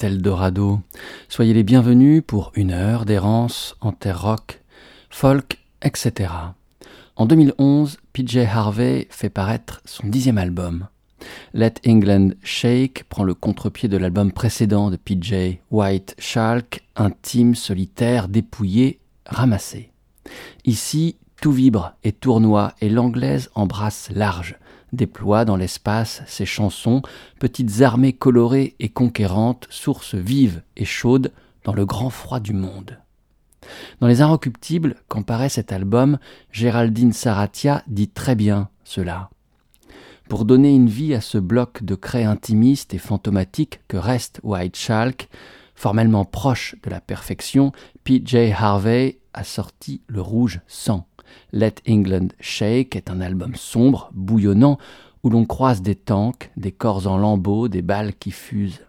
C'est Eldorado. Soyez les bienvenus pour une heure d'errance en terre rock, folk, etc. En 2011, PJ Harvey fait paraître son dixième album. Let England Shake prend le contre-pied de l'album précédent de PJ, White Shark, intime, solitaire, dépouillé, ramassé. Ici, tout vibre et tournoie et l'anglaise embrasse large, déploie dans l'espace ses chansons, petites armées colorées et conquérantes, sources vives et chaudes dans le grand froid du monde. Dans Les Inrecuptibles, quand paraît cet album, Géraldine Saratia dit très bien cela. Pour donner une vie à ce bloc de craie intimiste et fantomatique que reste White Shalk, formellement proche de la perfection, P.J. Harvey a sorti le rouge sang. Let England Shake est un album sombre, bouillonnant, où l'on croise des tanks, des corps en lambeaux, des balles qui fusent.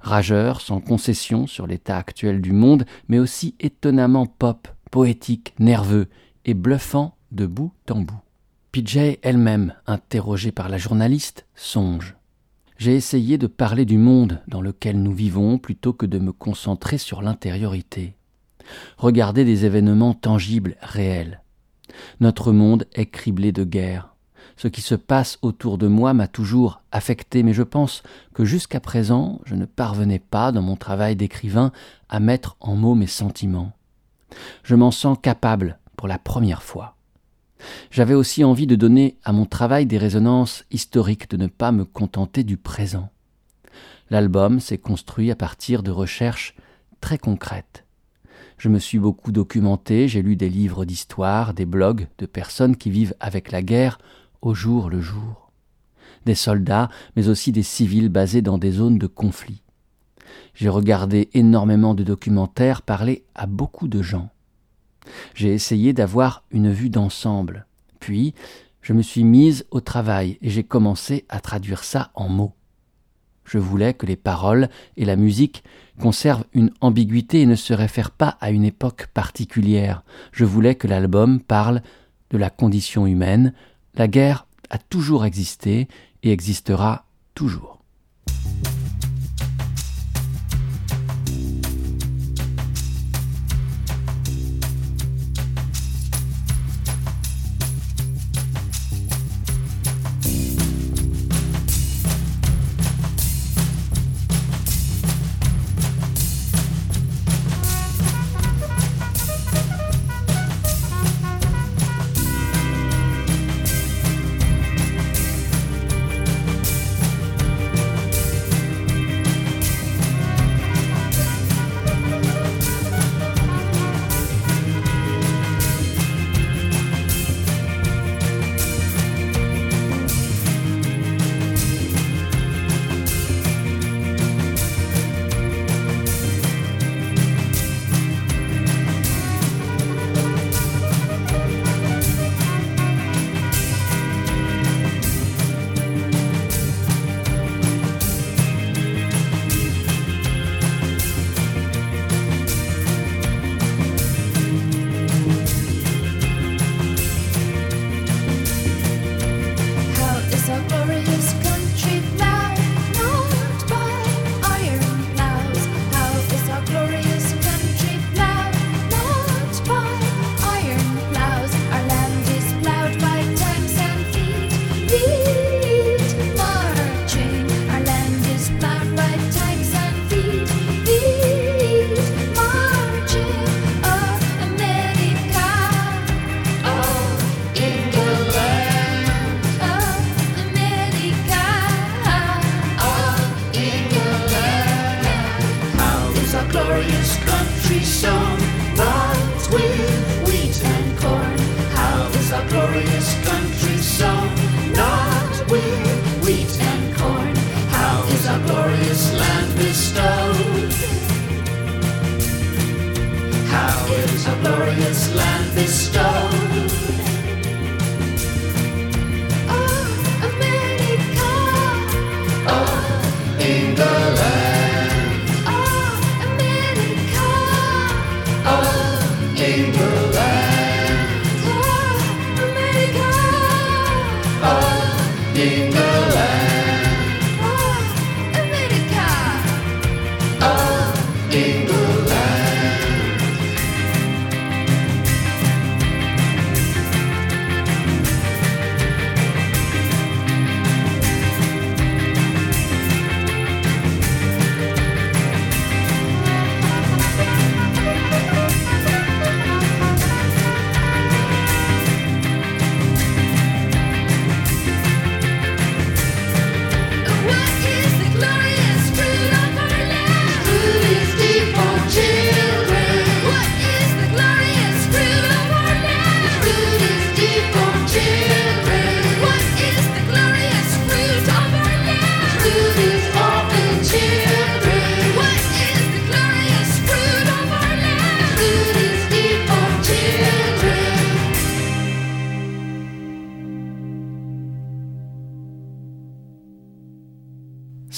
Rageur, sans concession sur l'état actuel du monde, mais aussi étonnamment pop, poétique, nerveux et bluffant de bout en bout. PJ elle-même, interrogée par la journaliste, songe. J'ai essayé de parler du monde dans lequel nous vivons plutôt que de me concentrer sur l'intériorité. Regarder des événements tangibles, réels. Notre monde est criblé de guerres. Ce qui se passe autour de moi m'a toujours affecté, mais je pense que jusqu'à présent je ne parvenais pas, dans mon travail d'écrivain, à mettre en mots mes sentiments. Je m'en sens capable pour la première fois. J'avais aussi envie de donner à mon travail des résonances historiques, de ne pas me contenter du présent. L'album s'est construit à partir de recherches très concrètes. Je me suis beaucoup documenté, j'ai lu des livres d'histoire, des blogs de personnes qui vivent avec la guerre au jour le jour. Des soldats, mais aussi des civils basés dans des zones de conflit. J'ai regardé énormément de documentaires, parlé à beaucoup de gens. J'ai essayé d'avoir une vue d'ensemble. Puis, je me suis mise au travail et j'ai commencé à traduire ça en mots. Je voulais que les paroles et la musique conservent une ambiguïté et ne se réfèrent pas à une époque particulière. Je voulais que l'album parle de la condition humaine, la guerre a toujours existé et existera toujours.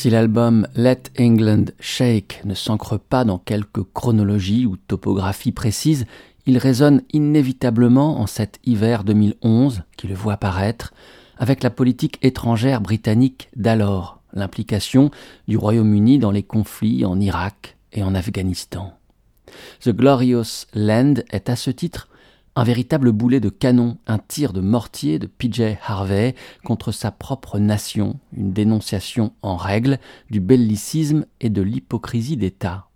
Si l'album Let England Shake ne s'ancre pas dans quelque chronologie ou topographie précise, il résonne inévitablement en cet hiver 2011 qui le voit paraître avec la politique étrangère britannique d'alors, l'implication du Royaume-Uni dans les conflits en Irak et en Afghanistan. The Glorious Land est à ce titre un véritable boulet de canon, un tir de mortier de PJ Harvey contre sa propre nation, une dénonciation en règle du bellicisme et de l'hypocrisie d'État.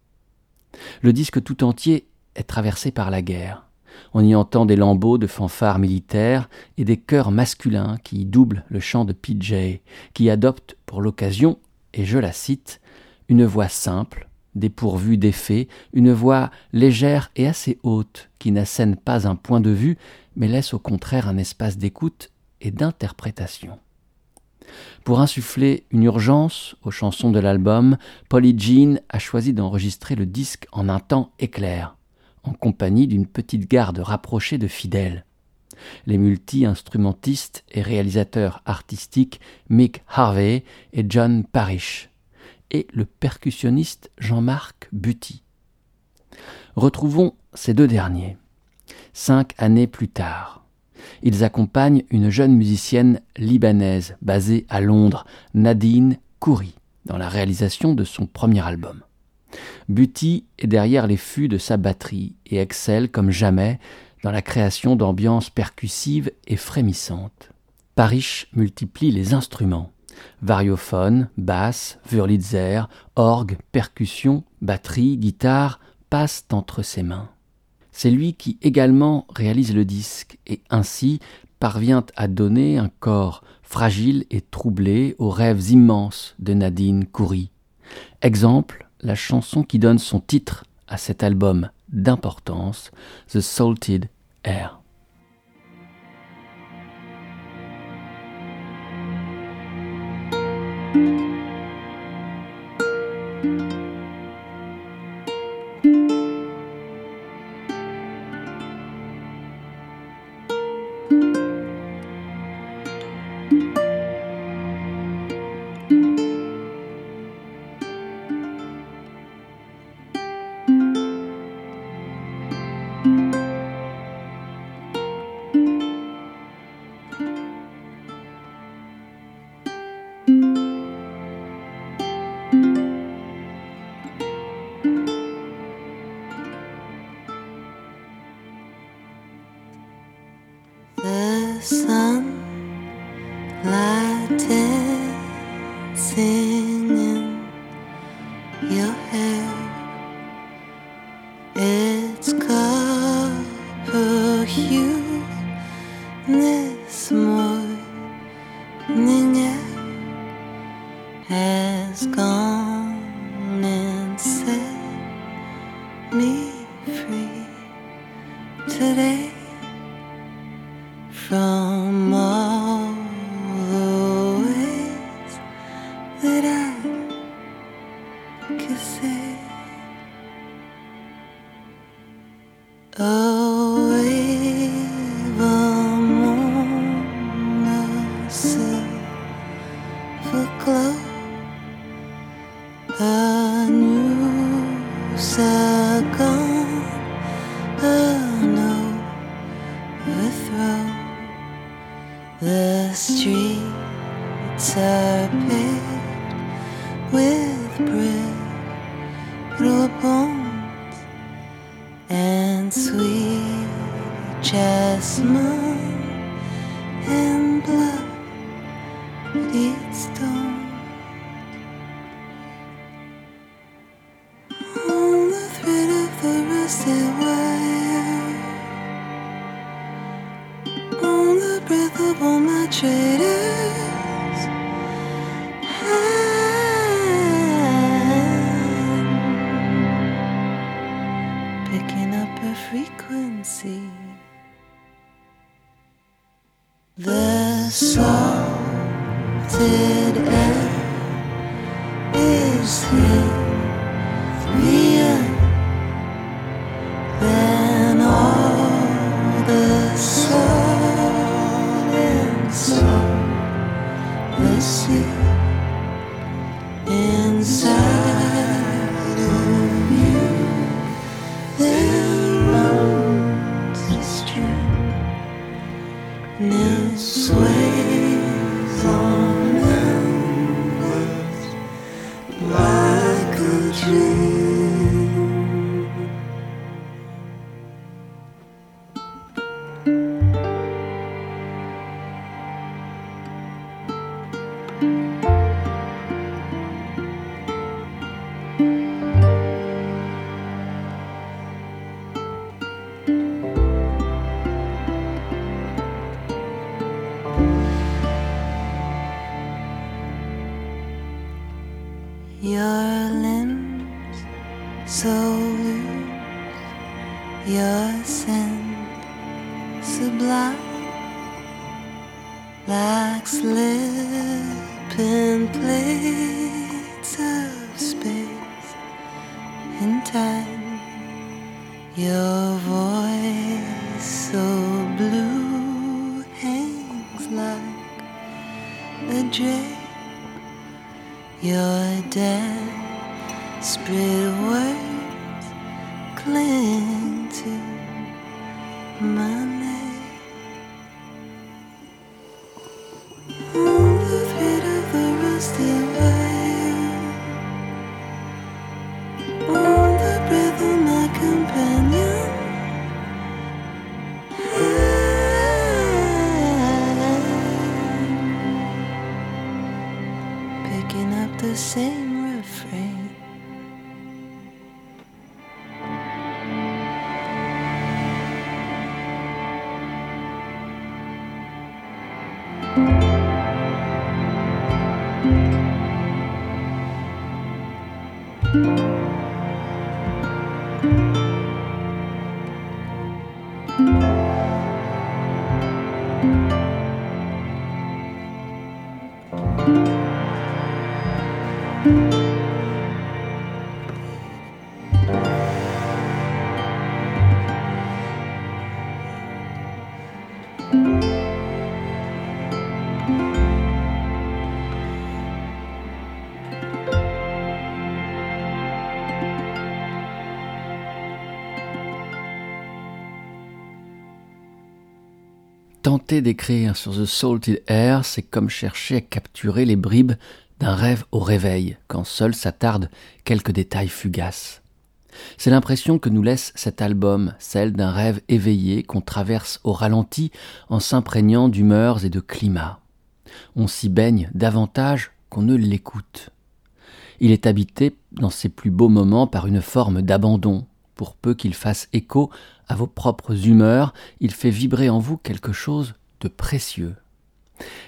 Le disque tout entier est traversé par la guerre. On y entend des lambeaux de fanfares militaires et des chœurs masculins qui doublent le chant de PJ, qui adopte pour l'occasion, et je la cite, une voix simple, dépourvue d'effet, une voix légère et assez haute, qui n'assène pas un point de vue, mais laisse au contraire un espace d'écoute et d'interprétation. Pour insuffler une urgence aux chansons de l'album, Polly Jean a choisi d'enregistrer le disque en un temps éclair, en compagnie d'une petite garde rapprochée de fidèles. Les multi-instrumentistes et réalisateurs artistiques Mick Harvey et John Parrish et le percussionniste Jean-Marc Buty. Retrouvons ces deux derniers. Cinq années plus tard, ils accompagnent une jeune musicienne libanaise basée à Londres, Nadine Kouri, dans la réalisation de son premier album. Buty est derrière les fûts de sa batterie et excelle comme jamais dans la création d'ambiances percussives et frémissantes. Parrish multiplie les instruments variophone, basse, wurlitzer, orgue, percussion, batterie, guitare passent entre ses mains. C'est lui qui également réalise le disque et ainsi parvient à donner un corps fragile et troublé aux rêves immenses de Nadine Coury. Exemple, la chanson qui donne son titre à cet album d'importance, The Salted Air. with bread through a bones and sweet chestnuts. your limbs so loose, your scent sublime, like slipping plates of space and time. Your voice so blue hangs like a dream. Your desperate words cling to mine. Tenter d'écrire sur The Salted Air, c'est comme chercher à capturer les bribes d'un rêve au réveil, quand seuls s'attardent quelques détails fugaces. C'est l'impression que nous laisse cet album, celle d'un rêve éveillé qu'on traverse au ralenti en s'imprégnant d'humeurs et de climats. On s'y baigne davantage qu'on ne l'écoute. Il est habité dans ses plus beaux moments par une forme d'abandon, pour peu qu'il fasse écho à vos propres humeurs, il fait vibrer en vous quelque chose de précieux.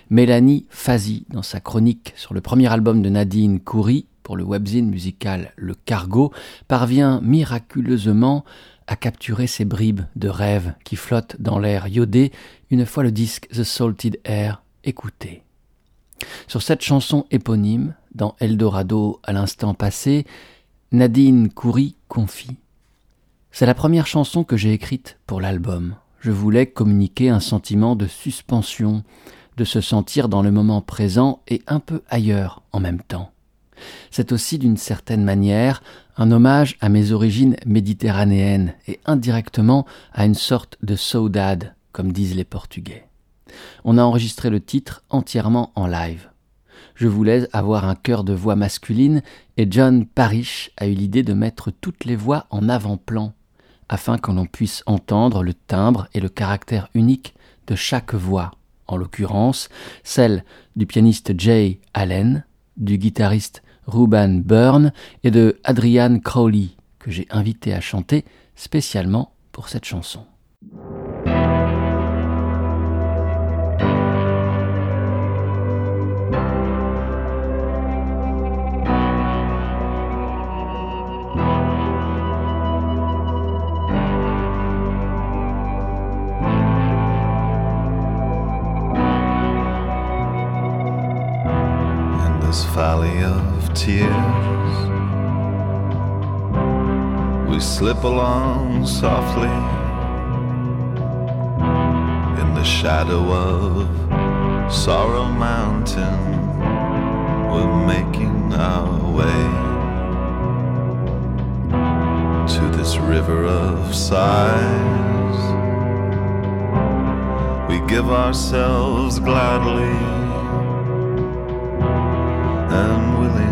Mélanie Fazi, dans sa chronique sur le premier album de Nadine Coury pour le webzine musical Le Cargo, parvient miraculeusement à capturer ces bribes de rêves qui flottent dans l'air iodé une fois le disque The Salted Air écouté. Sur cette chanson éponyme, dans Eldorado à l'instant passé, Nadine Coury confie c'est la première chanson que j'ai écrite pour l'album. Je voulais communiquer un sentiment de suspension, de se sentir dans le moment présent et un peu ailleurs en même temps. C'est aussi d'une certaine manière un hommage à mes origines méditerranéennes et indirectement à une sorte de saudade, comme disent les Portugais. On a enregistré le titre entièrement en live. Je voulais avoir un chœur de voix masculine et John Parrish a eu l'idée de mettre toutes les voix en avant-plan afin que l'on puisse entendre le timbre et le caractère unique de chaque voix, en l'occurrence celle du pianiste Jay Allen, du guitariste Ruben Byrne et de Adrian Crowley, que j'ai invité à chanter spécialement pour cette chanson. tears. We slip along softly in the shadow of Sorrow Mountain. We're making our way to this river of sighs. We give ourselves gladly and willingly.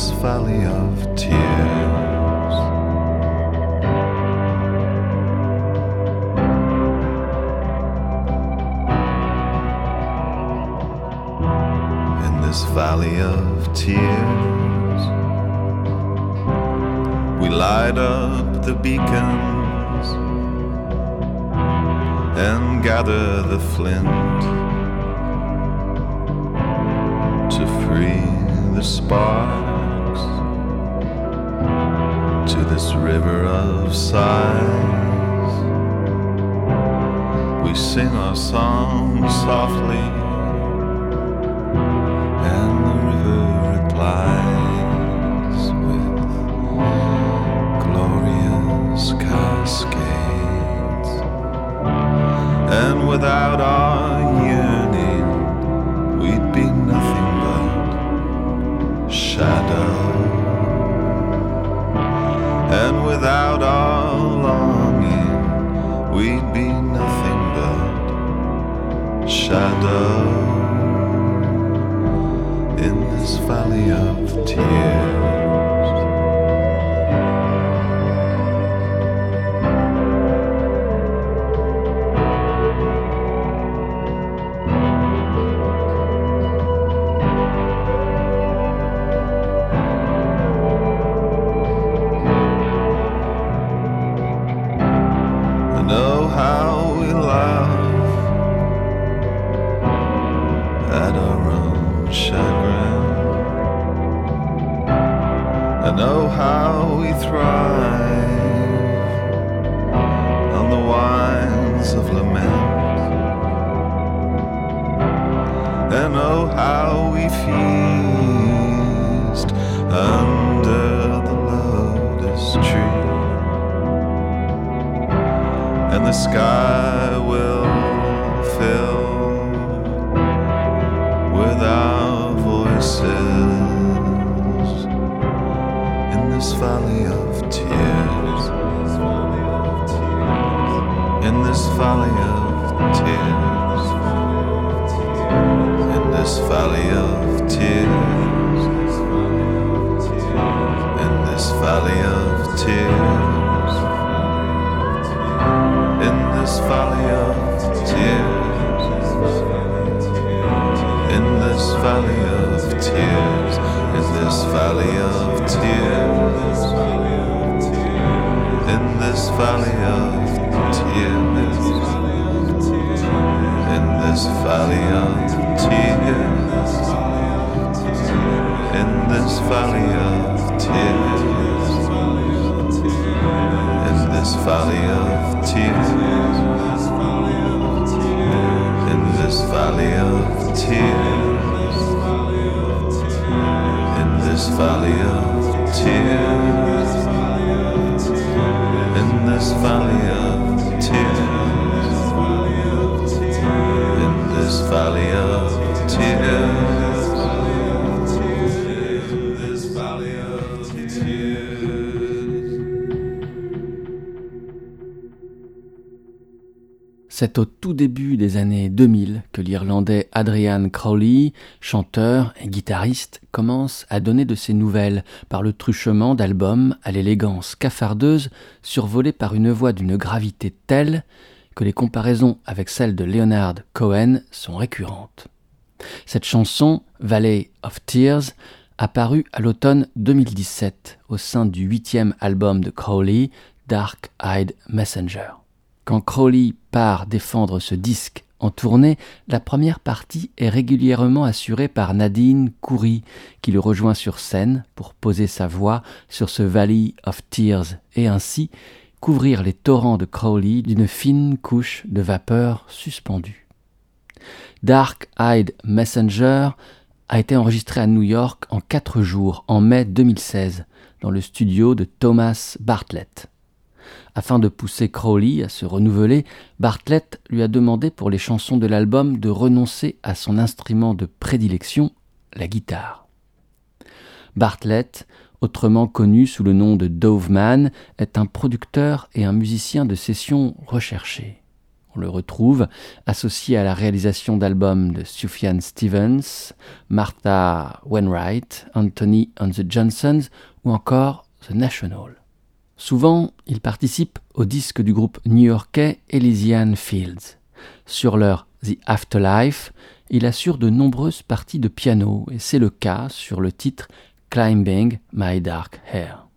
this valley of tears. In this valley of tears, we light up the beacons and gather the flint to free the sparks to this river of sighs. We sing our song softly, and the river replies with glorious cascades. And without our the sky valley of tears. In this valley of tears. In this valley of tears. In this valley of tears. In this valley of C'est au tout début des années 2000 que l'Irlandais Adrian Crowley, chanteur et guitariste, commence à donner de ses nouvelles par le truchement d'albums à l'élégance cafardeuse, survolés par une voix d'une gravité telle que les comparaisons avec celle de Leonard Cohen sont récurrentes. Cette chanson, Valley of Tears, apparue à l'automne 2017 au sein du huitième album de Crowley, Dark Eyed Messenger. Quand Crowley part défendre ce disque en tournée, la première partie est régulièrement assurée par Nadine Coury, qui le rejoint sur scène pour poser sa voix sur ce Valley of Tears et ainsi couvrir les torrents de Crowley d'une fine couche de vapeur suspendue. Dark Eyed Messenger a été enregistré à New York en quatre jours en mai 2016 dans le studio de Thomas Bartlett. Afin de pousser Crowley à se renouveler, Bartlett lui a demandé pour les chansons de l'album de renoncer à son instrument de prédilection, la guitare. Bartlett, autrement connu sous le nom de Doveman, est un producteur et un musicien de session recherché. On le retrouve associé à la réalisation d'albums de Sufjan Stevens, Martha Wainwright, Anthony and the Johnsons ou encore The National. Souvent, il participe au disque du groupe new-yorkais Elysian Fields. Sur leur The Afterlife, il assure de nombreuses parties de piano et c'est le cas sur le titre Climbing My Dark Hair.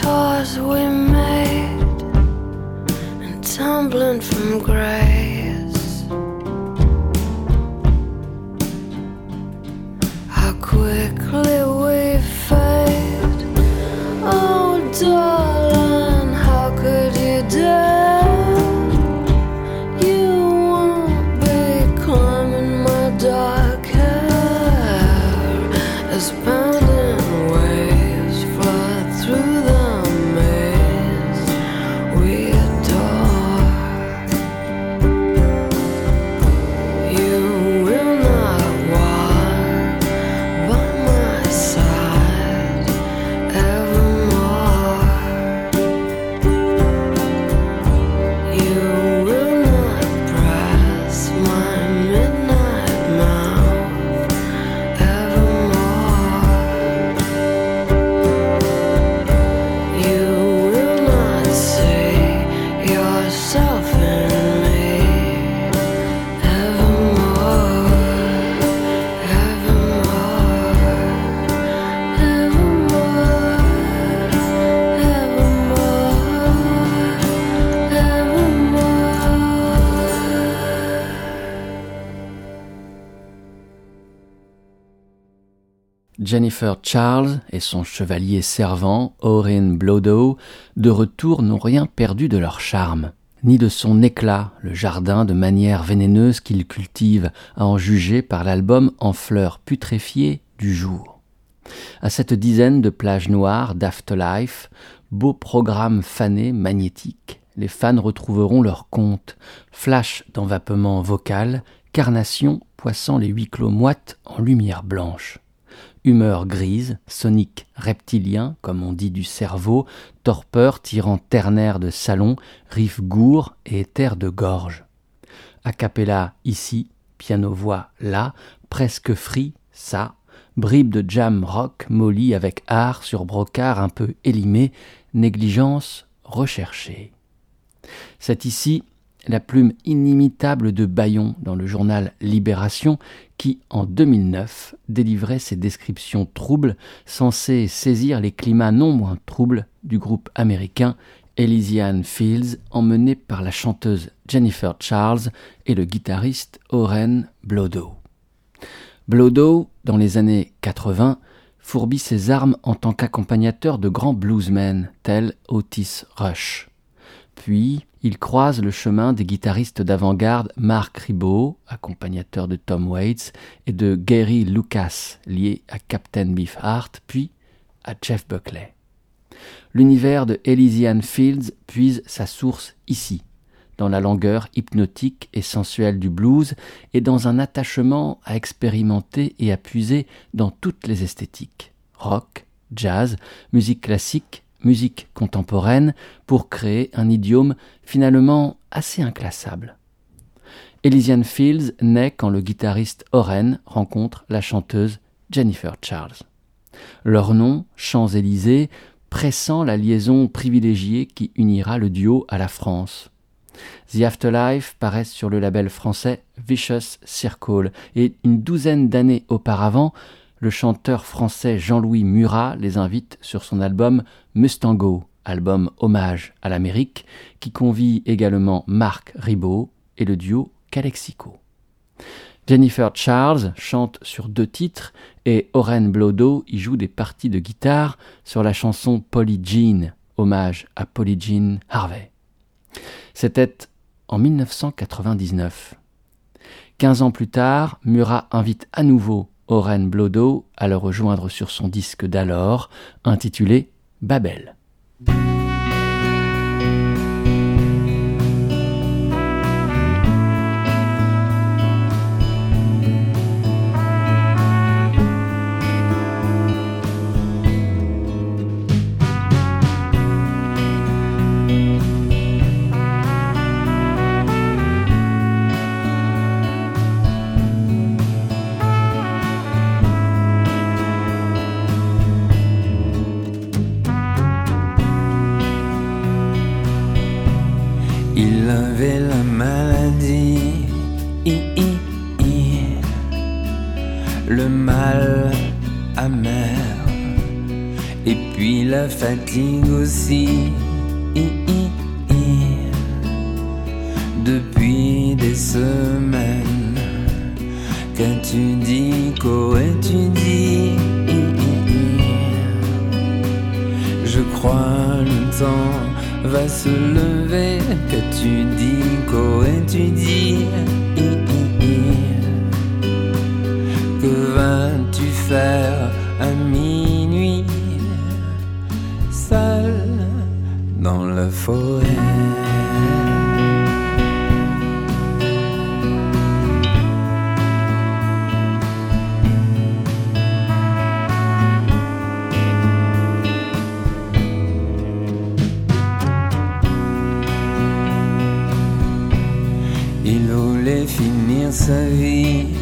tours we made and tumbling from grace. Jennifer Charles et son chevalier servant, Orin Blodow, de retour n'ont rien perdu de leur charme, ni de son éclat, le jardin de manière vénéneuse qu'il cultive, à en juger par l'album en fleurs putréfiées du jour. À cette dizaine de plages noires d'Afterlife, beau programme fané magnétique, les fans retrouveront leur compte, flash d'envapement vocal, carnation poissant les huis clos moites en lumière blanche. Humeur grise, sonique reptilien, comme on dit du cerveau, torpeur tirant ternaire de salon, riff gourd et terre de gorge. A cappella ici, piano-voix là, presque free ça, bribe de jam rock molly avec art sur brocart un peu élimé, négligence recherchée. C'est ici la plume inimitable de Bayon dans le journal Libération qui, en 2009, délivrait ses descriptions troubles censées saisir les climats non moins troubles du groupe américain Elysian Fields emmené par la chanteuse Jennifer Charles et le guitariste Oren Blodo. Blodo, dans les années 80, fourbit ses armes en tant qu'accompagnateur de grands bluesmen tels Otis Rush. Puis, il croise le chemin des guitaristes d'avant-garde Mark Ribot, accompagnateur de Tom Waits, et de Gary Lucas, lié à Captain Beefheart, puis à Jeff Buckley. L'univers de Elysian Fields puise sa source ici, dans la langueur hypnotique et sensuelle du blues et dans un attachement à expérimenter et à puiser dans toutes les esthétiques rock, jazz, musique classique, musique contemporaine pour créer un idiome finalement assez inclassable. Elysian Fields naît quand le guitariste Oren rencontre la chanteuse Jennifer Charles. Leur nom, Champs-Élysées, pressant la liaison privilégiée qui unira le duo à la France. The Afterlife paraît sur le label français Vicious Circle et une douzaine d'années auparavant, le chanteur français Jean-Louis Murat les invite sur son album Mustango, album hommage à l'Amérique, qui convie également Marc Ribot et le duo Calexico. Jennifer Charles chante sur deux titres et Oren Blodo y joue des parties de guitare sur la chanson Polly Jean, hommage à Polly Jean Harvey. C'était en 1999. Quinze ans plus tard, Murat invite à nouveau Oren Blodo à le rejoindre sur son disque d'alors, intitulé Babel. Fatigue aussi. Depuis des semaines, qu'as-tu dit, qu'aurais-tu dit? Je crois le temps va se lever, qu'as-tu dit, qu'aurais-tu dit? Que Il voulait finir sa vie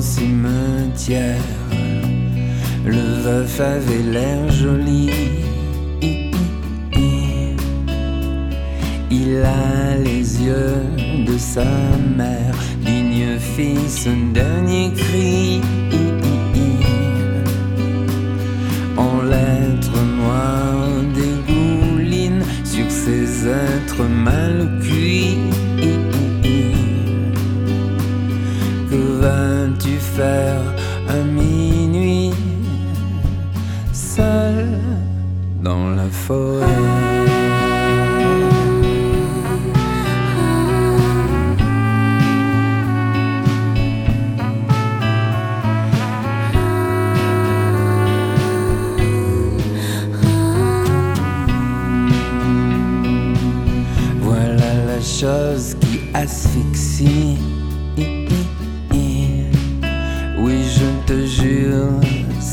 cimetière. Le veuf avait l'air joli. Il a les yeux de sa mère, digne fils, un dernier cri. En lettres noires dégouline sur ses êtres mal cuits. Faire à minuit, seul dans la forêt? Voilà la chose qui asphyxie.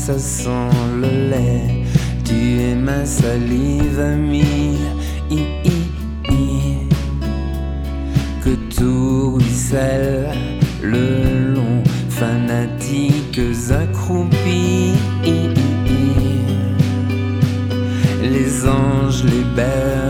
Ça sent le lait. Tu es ma salive amie. Que tout ruisselle le long, fanatiques accroupis. Les anges, les bergers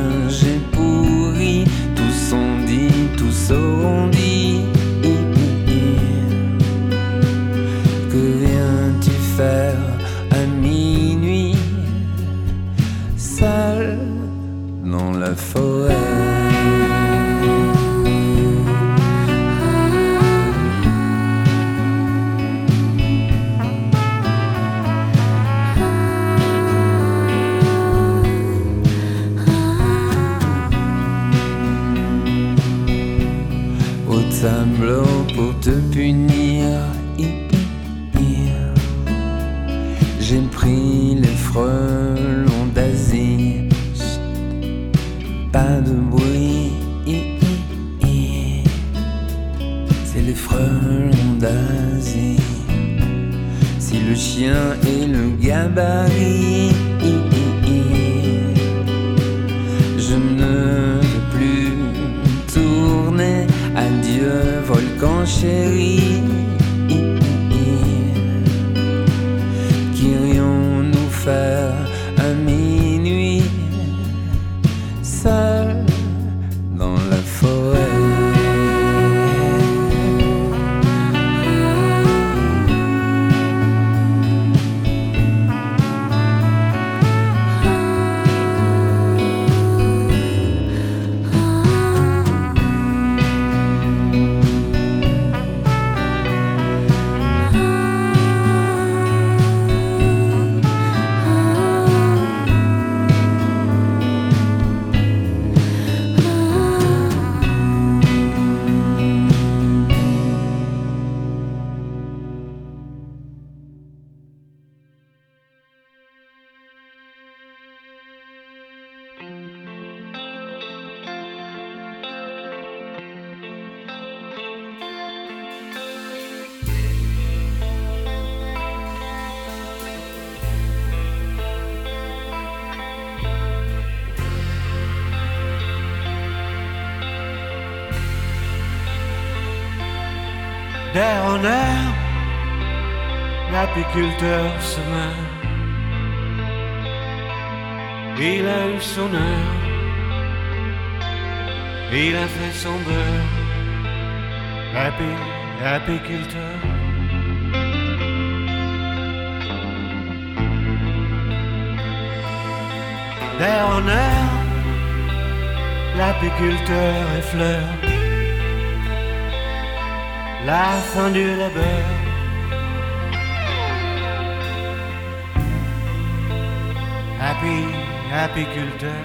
D'air en l'apiculteur se meurt. Il a eu son heure, il a fait son beurre. Happy, apiculteur. D'air en air, l'apiculteur effleure la fin du labeur. Happy, apiculteur.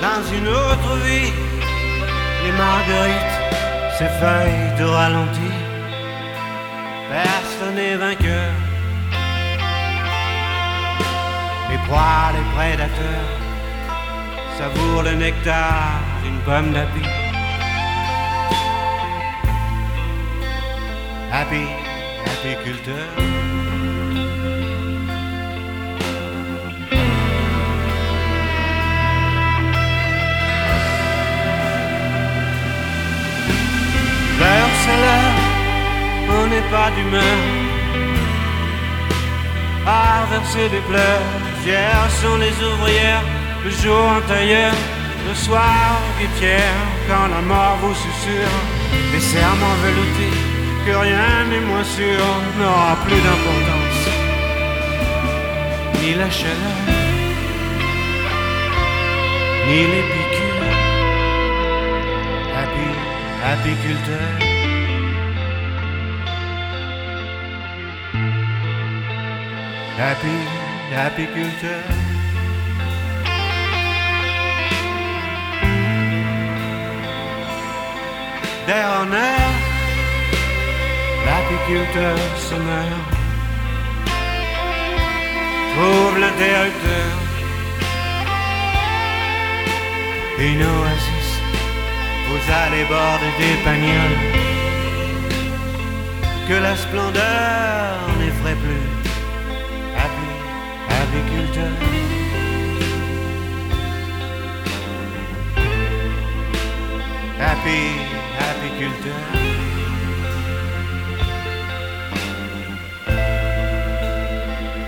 Dans une autre vie, les marguerites, ces feuilles de ralenti, personne n'est vainqueur. Les proies, les prédateurs savoure le nectar d'une pomme d'api. Happy, apiculteur. L'heure c'est l'heure, on n'est pas d'humeur à verser des pleurs. Hier sont les ouvrières le jour en tailleur, le soir guettière, quand la mort vous susurre des serments veloutés, que rien n'est moins sûr, n'aura plus d'importance, ni la chaleur, ni les. Happy, apiculteur. Happy, apiculteur. Air, l'apiculteur se meurt. Trouve l'interrupteur. Une oasis, allez border des pagnoles. Que la splendeur n'effraie plus. Happy, apiculteur. Happy, apiculteur.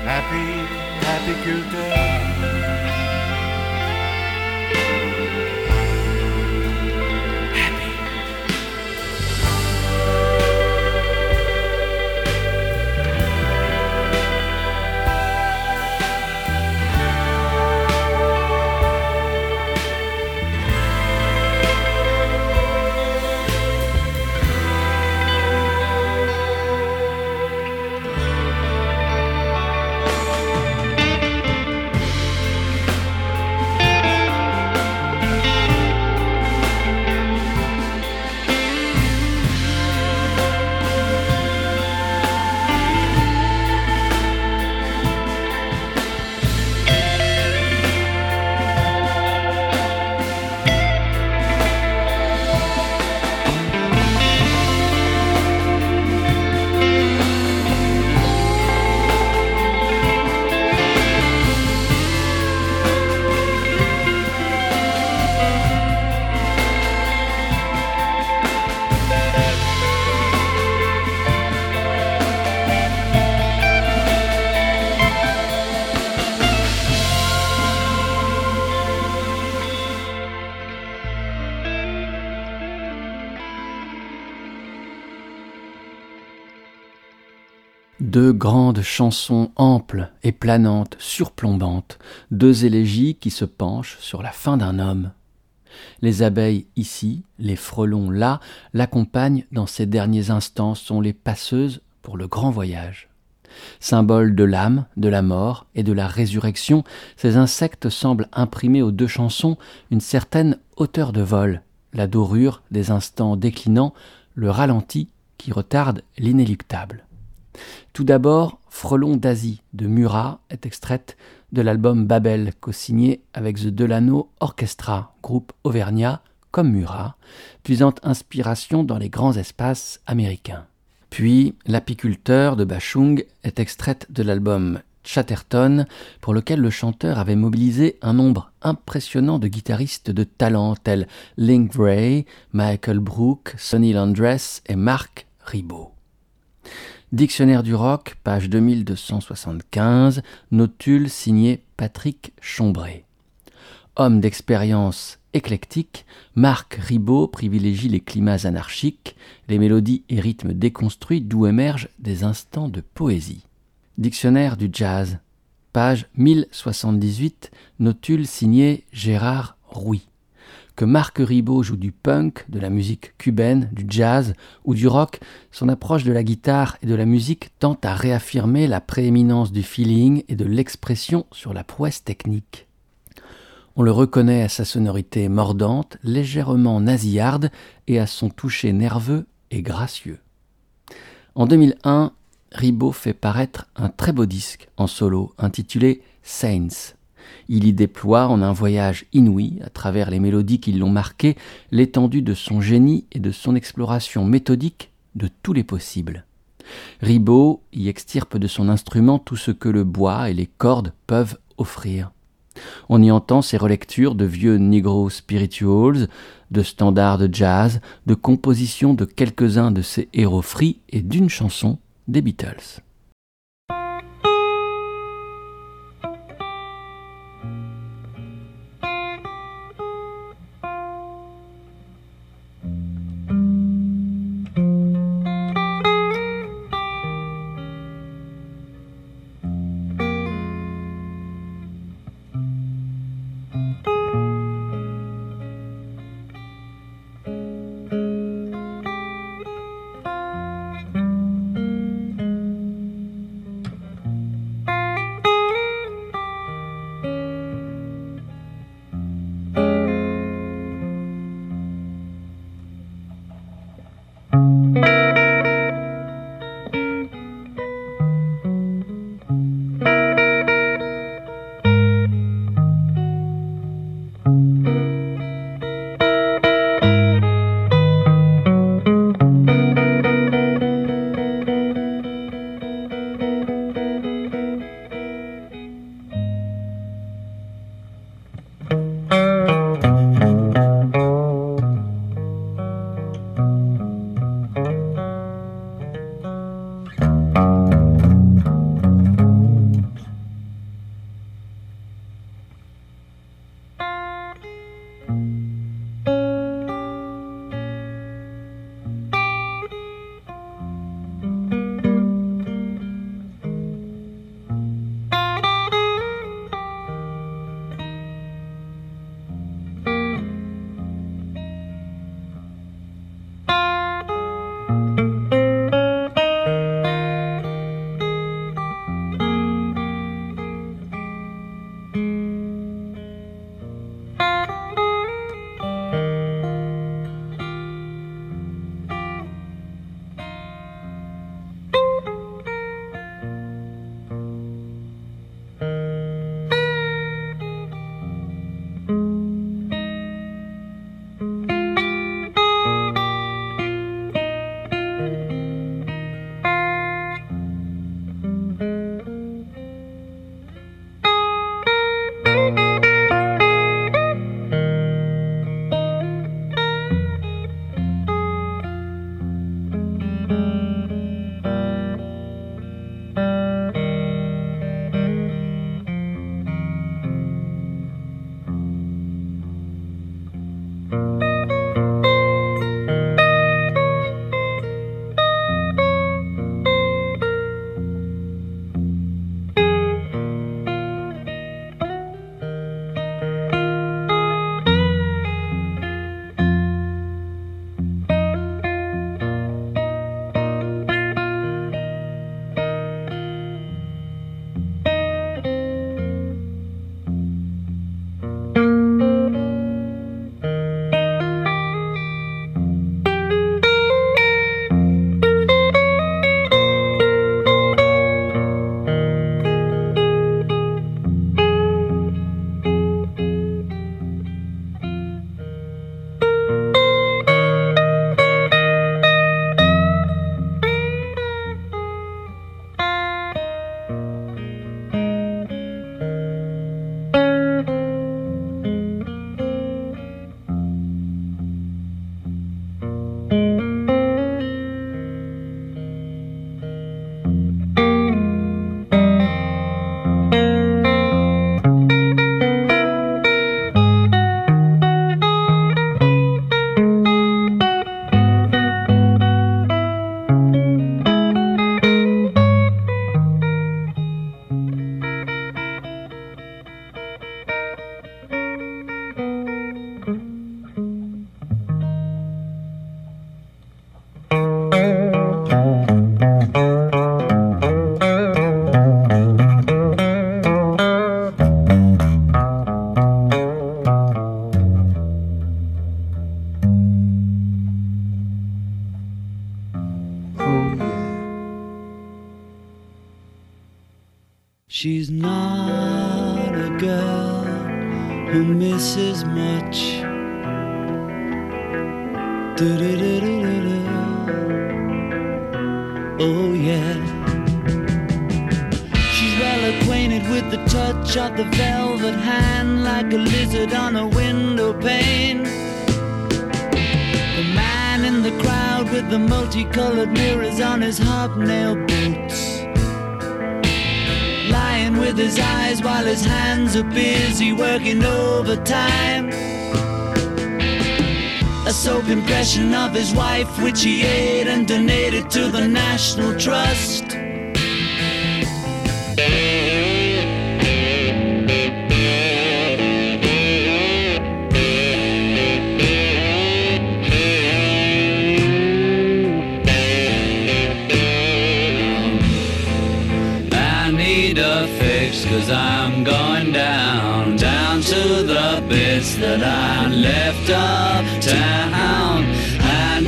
Happy, apiculteur. Deux grandes chansons amples et planantes, surplombantes, deux élégies qui se penchent sur la fin d'un homme. Les abeilles ici, les frelons là, l'accompagnent dans ces derniers instants, sont les passeuses pour le grand voyage. Symboles de l'âme, de la mort et de la résurrection, ces insectes semblent imprimer aux deux chansons une certaine hauteur de vol, la dorure des instants déclinants, le ralenti qui retarde l'inéluctable. Tout d'abord, Frelon d'Asie de Murat est extraite de l'album Babel, co-signé avec The Delano Orchestra, groupe auvergnat comme Murat, puisant inspiration dans les grands espaces américains. Puis, L'apiculteur de Bachung est extraite de l'album Chatterton, pour lequel le chanteur avait mobilisé un nombre impressionnant de guitaristes de talent tels Link Wray, Michael Brook, Sonny Landress et Marc Ribot. Dictionnaire du rock, page 2275, notule signé Patrick Chombré. Homme d'expérience éclectique, Marc Ribot privilégie les climats anarchiques, les mélodies et rythmes déconstruits d'où émergent des instants de poésie. Dictionnaire du jazz, page 1078, notule signé Gérard Rouy que Marc Ribot joue du punk, de la musique cubaine, du jazz ou du rock, son approche de la guitare et de la musique tend à réaffirmer la prééminence du feeling et de l'expression sur la prouesse technique. On le reconnaît à sa sonorité mordante, légèrement nasillarde et à son toucher nerveux et gracieux. En 2001, Ribot fait paraître un très beau disque en solo intitulé Saints. Il y déploie en un voyage inouï, à travers les mélodies qui l'ont marqué, l'étendue de son génie et de son exploration méthodique de tous les possibles. Ribot y extirpe de son instrument tout ce que le bois et les cordes peuvent offrir. On y entend ses relectures de vieux negro spirituals, de standards de jazz, de compositions de quelques-uns de ses héros free et d'une chanson des Beatles.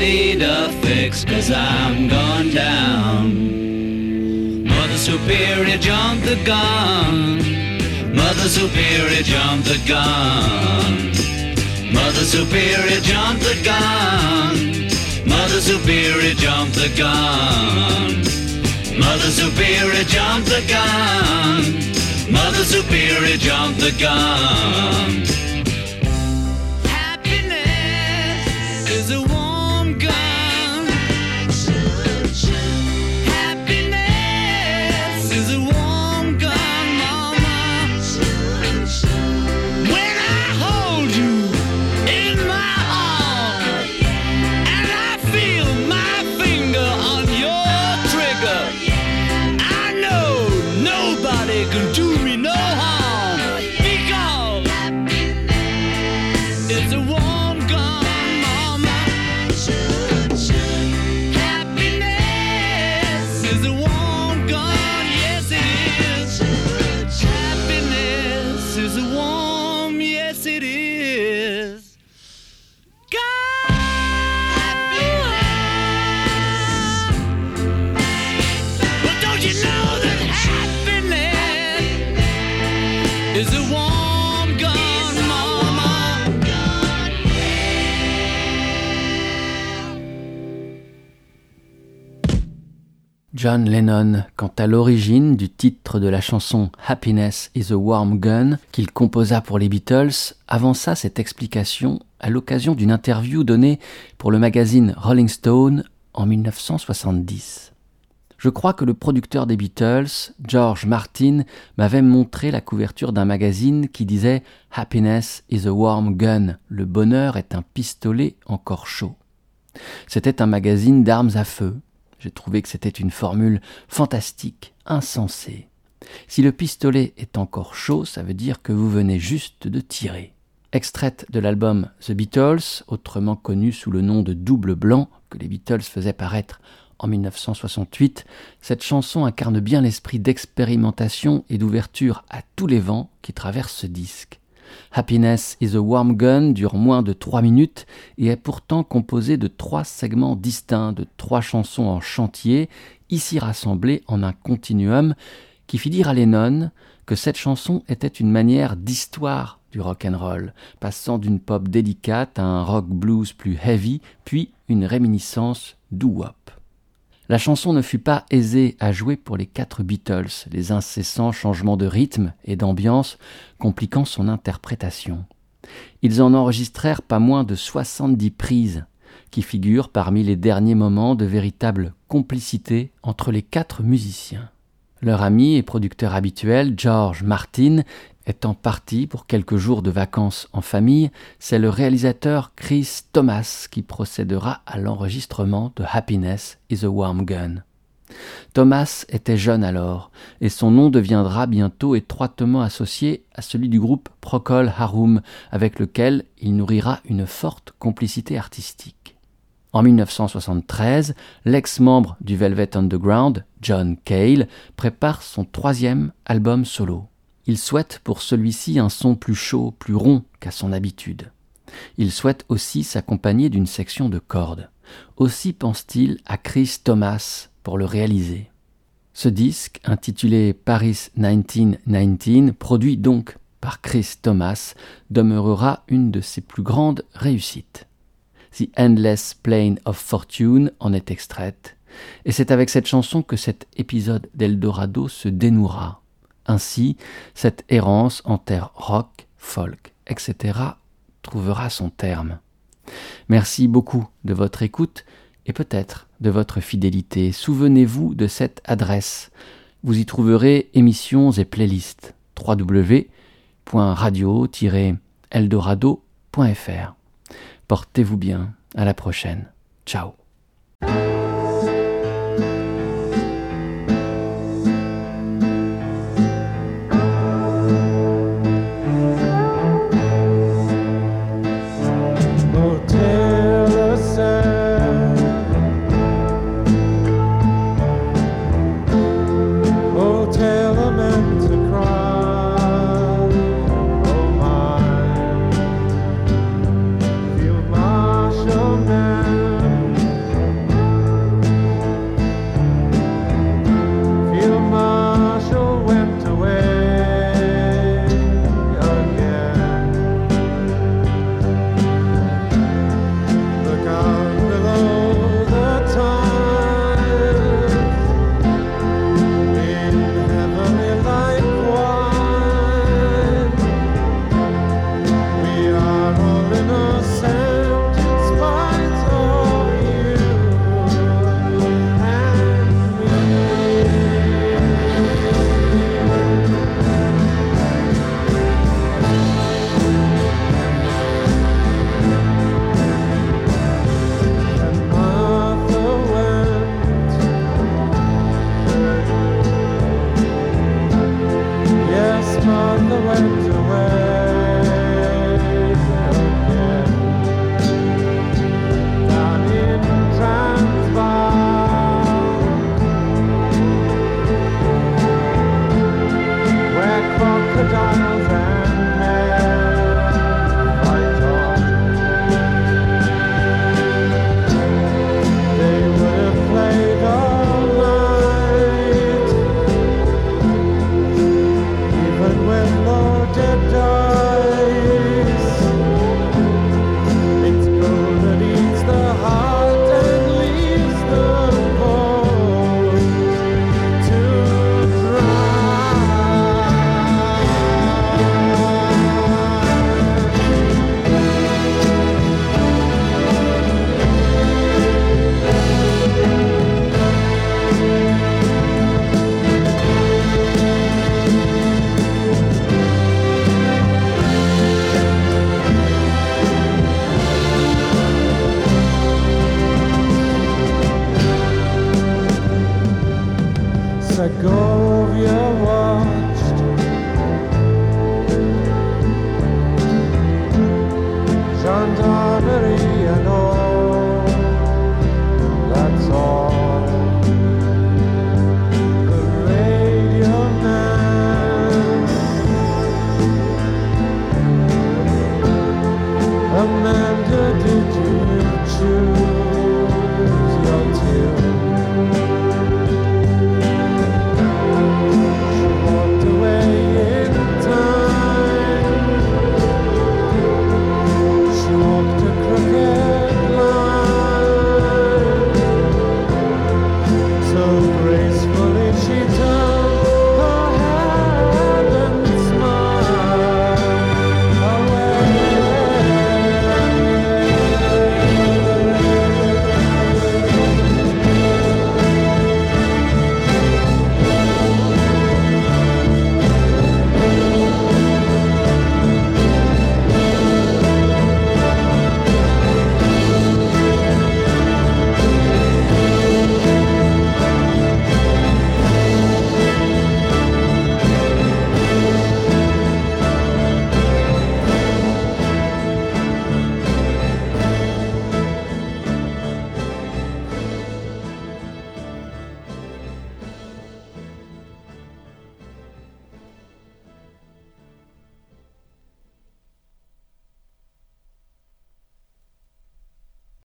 Need a fix cause I'm going down. Mother Superior jumped the gun. Mother Superior jumped the gun. Mother Superior jumped the gun. Mother Superior jumped the gun. Mother Superior jumped the gun. Mother Superior jumped the gun. John Lennon, quant à l'origine du titre de la chanson Happiness is a Warm Gun qu'il composa pour les Beatles, avança cette explication à l'occasion d'une interview donnée pour le magazine Rolling Stone en 1970. Je crois que le producteur des Beatles, George Martin, m'avait montré la couverture d'un magazine qui disait Happiness is a warm gun. Le bonheur est un pistolet encore chaud. C'était un magazine d'armes à feu. J'ai trouvé que c'était une formule fantastique, insensée. Si le pistolet est encore chaud, ça veut dire que vous venez juste de tirer. Extraite de l'album The Beatles, autrement connu sous le nom de Double Blanc, que les Beatles faisaient paraître en 1968, cette chanson incarne bien l'esprit d'expérimentation et d'ouverture à tous les vents qui traversent ce disque. Happiness is a Warm Gun dure moins de trois minutes et est pourtant composé de trois segments distincts, de trois chansons en chantier, ici rassemblées en un continuum qui fit dire à Lennon que cette chanson était une manière d'histoire du rock and roll, passant d'une pop délicate à un rock blues plus heavy, puis une réminiscence doo-wop. La chanson ne fut pas aisée à jouer pour les quatre Beatles, les incessants changements de rythme et d'ambiance compliquant son interprétation. Ils en enregistrèrent pas moins de 70 prises, qui figurent parmi les derniers moments de véritable complicité entre les quatre musiciens. Leur ami et producteur habituel, George Martin, étant parti pour quelques jours de vacances en famille, c'est le réalisateur Chris Thomas qui procédera à l'enregistrement de Happiness is a Warm Gun. Thomas était jeune alors, et son nom deviendra bientôt étroitement associé à celui du groupe Procol Harum, avec lequel il nourrira une forte complicité artistique. En 1973, l'ex-membre du Velvet Underground, John Cale, prépare son troisième album solo. Il souhaite pour celui-ci un son plus chaud, plus rond qu'à son habitude. Il souhaite aussi s'accompagner d'une section de cordes. Aussi pense-t-il à Chris Thomas pour le réaliser. Ce disque, intitulé Paris 1919, produit donc par Chris Thomas, demeurera une de ses plus grandes réussites. The Endless Plane of Fortune en est extraite, et c'est avec cette chanson que cet épisode d'Eldorado se dénouera. Ainsi, cette errance en terre rock, folk, etc. trouvera son terme. Merci beaucoup de votre écoute et peut-être de votre fidélité. Souvenez-vous de cette adresse. Vous y trouverez émissions et playlists www.radio-eldorado.fr. Portez-vous bien, à la prochaine. Ciao.